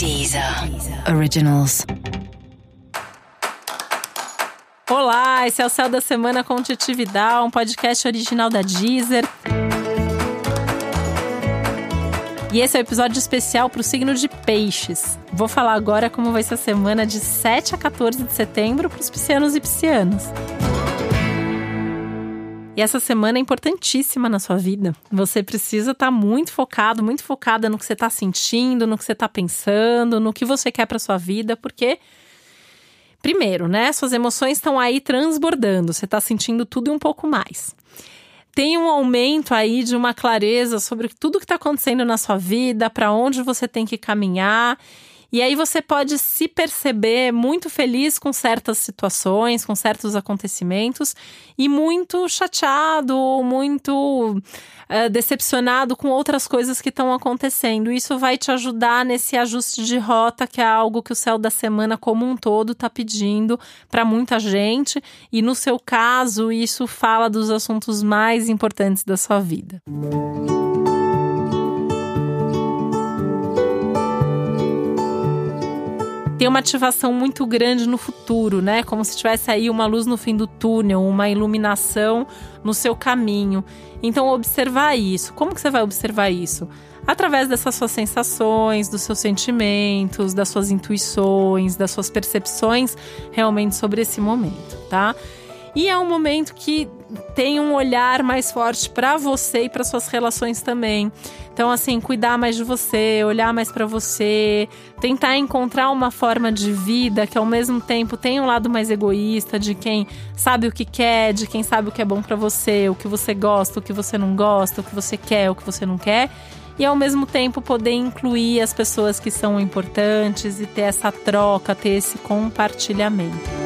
Deezer Originals. Olá, esse é o Céu da Semana com Titi Vidal, um podcast original da Deezer. E esse é o um episódio especial para o signo de Peixes. Vou falar agora como vai ser a semana de 7 a 14 de setembro para os piscianos e piscianas. E essa semana é importantíssima na sua vida. Você precisa estar tá muito focado, muito focada no que você está sentindo, no que você está pensando, no que você quer para sua vida, porque primeiro, né, suas emoções estão aí transbordando. Você está sentindo tudo e um pouco mais. Tem um aumento aí de uma clareza sobre tudo que está acontecendo na sua vida, para onde você tem que caminhar e aí você pode se perceber muito feliz com certas situações, com certos acontecimentos, e muito chateado muito uh, decepcionado com outras coisas que estão acontecendo. Isso vai te ajudar nesse ajuste de rota, que é algo que o céu da semana como um todo está pedindo para muita gente. E no seu caso, isso fala dos assuntos mais importantes da sua vida. Música tem uma ativação muito grande no futuro, né? Como se tivesse aí uma luz no fim do túnel, uma iluminação no seu caminho. Então, observar isso. Como que você vai observar isso? Através dessas suas sensações, dos seus sentimentos, das suas intuições, das suas percepções realmente sobre esse momento, tá? E é um momento que tem um olhar mais forte para você e para suas relações também. Então, assim, cuidar mais de você, olhar mais para você, tentar encontrar uma forma de vida que ao mesmo tempo tem um lado mais egoísta de quem sabe o que quer, de quem sabe o que é bom para você, o que você gosta, o que você não gosta, o que você quer, o que você não quer. E ao mesmo tempo poder incluir as pessoas que são importantes e ter essa troca, ter esse compartilhamento.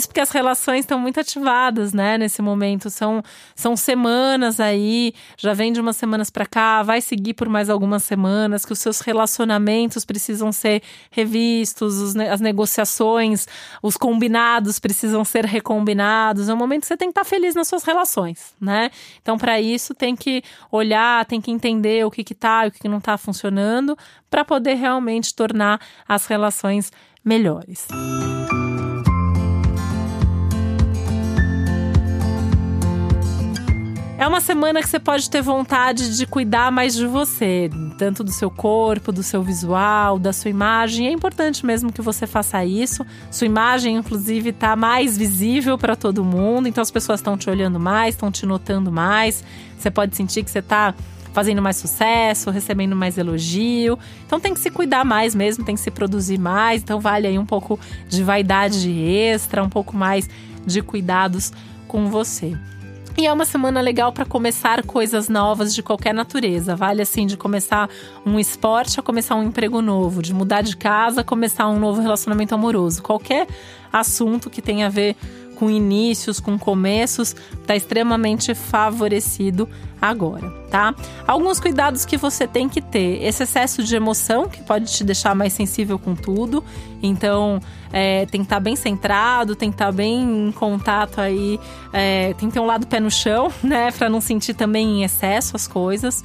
Isso porque as relações estão muito ativadas, né, nesse momento. São, são semanas aí, já vem de umas semanas para cá, vai seguir por mais algumas semanas, que os seus relacionamentos precisam ser revistos, os, as negociações, os combinados precisam ser recombinados. É um momento que você tem que estar feliz nas suas relações, né? Então, para isso, tem que olhar, tem que entender o que, que tá e o que, que não está funcionando, para poder realmente tornar as relações melhores. Música É uma semana que você pode ter vontade de cuidar mais de você, tanto do seu corpo, do seu visual, da sua imagem. É importante mesmo que você faça isso. Sua imagem, inclusive, está mais visível para todo mundo, então as pessoas estão te olhando mais, estão te notando mais. Você pode sentir que você está fazendo mais sucesso, recebendo mais elogio. Então tem que se cuidar mais mesmo, tem que se produzir mais. Então vale aí um pouco de vaidade extra, um pouco mais de cuidados com você. E é uma semana legal para começar coisas novas de qualquer natureza. Vale assim de começar um esporte a começar um emprego novo, de mudar de casa a começar um novo relacionamento amoroso. Qualquer assunto que tenha a ver com inícios, com começos, está extremamente favorecido agora, tá? Alguns cuidados que você tem que ter: esse excesso de emoção que pode te deixar mais sensível com tudo. Então, é, tem que estar tá bem centrado, tem que estar tá bem em contato aí, é, tem que ter um lado pé no chão, né, para não sentir também em excesso as coisas.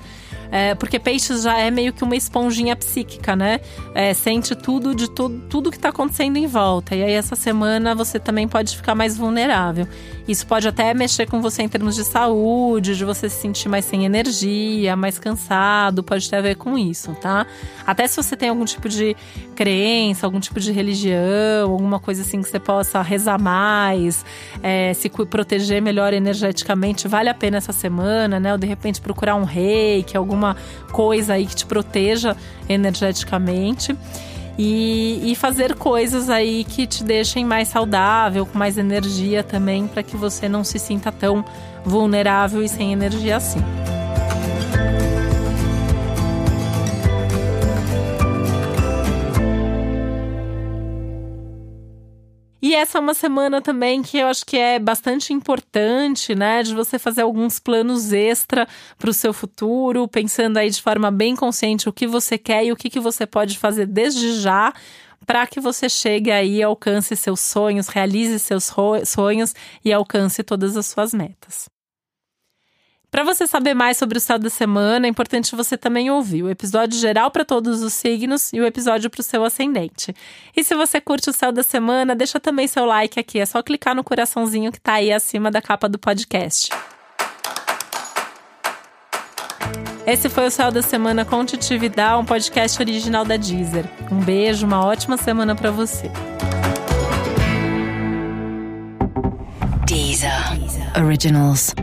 É, porque peixes já é meio que uma esponjinha psíquica, né? É, sente tudo de tudo, tudo que está acontecendo em volta. E aí, essa semana, você também pode ficar mais vulnerável. Isso pode até mexer com você em termos de saúde, de você se sentir mais sem energia, mais cansado, pode ter a ver com isso, tá? Até se você tem algum tipo de crença, algum tipo de religião, alguma coisa assim que você possa rezar mais, é, se proteger melhor energeticamente, vale a pena essa semana, né? Ou de repente procurar um reiki, alguma coisa aí que te proteja energeticamente e, e fazer coisas aí que te deixem mais saudável, com mais energia também, para que você não se sinta tão vulnerável e sem energia assim. E essa é uma semana também que eu acho que é bastante importante, né? De você fazer alguns planos extra para o seu futuro, pensando aí de forma bem consciente o que você quer e o que, que você pode fazer desde já para que você chegue aí, alcance seus sonhos, realize seus sonhos e alcance todas as suas metas. Para você saber mais sobre o céu da semana, é importante você também ouvir o episódio geral para todos os signos e o episódio para o seu ascendente. E se você curte o céu da semana, deixa também seu like aqui, é só clicar no coraçãozinho que está aí acima da capa do podcast. Esse foi o Céu da Semana com Titi um podcast original da Deezer. Um beijo, uma ótima semana para você. Deezer. Originals.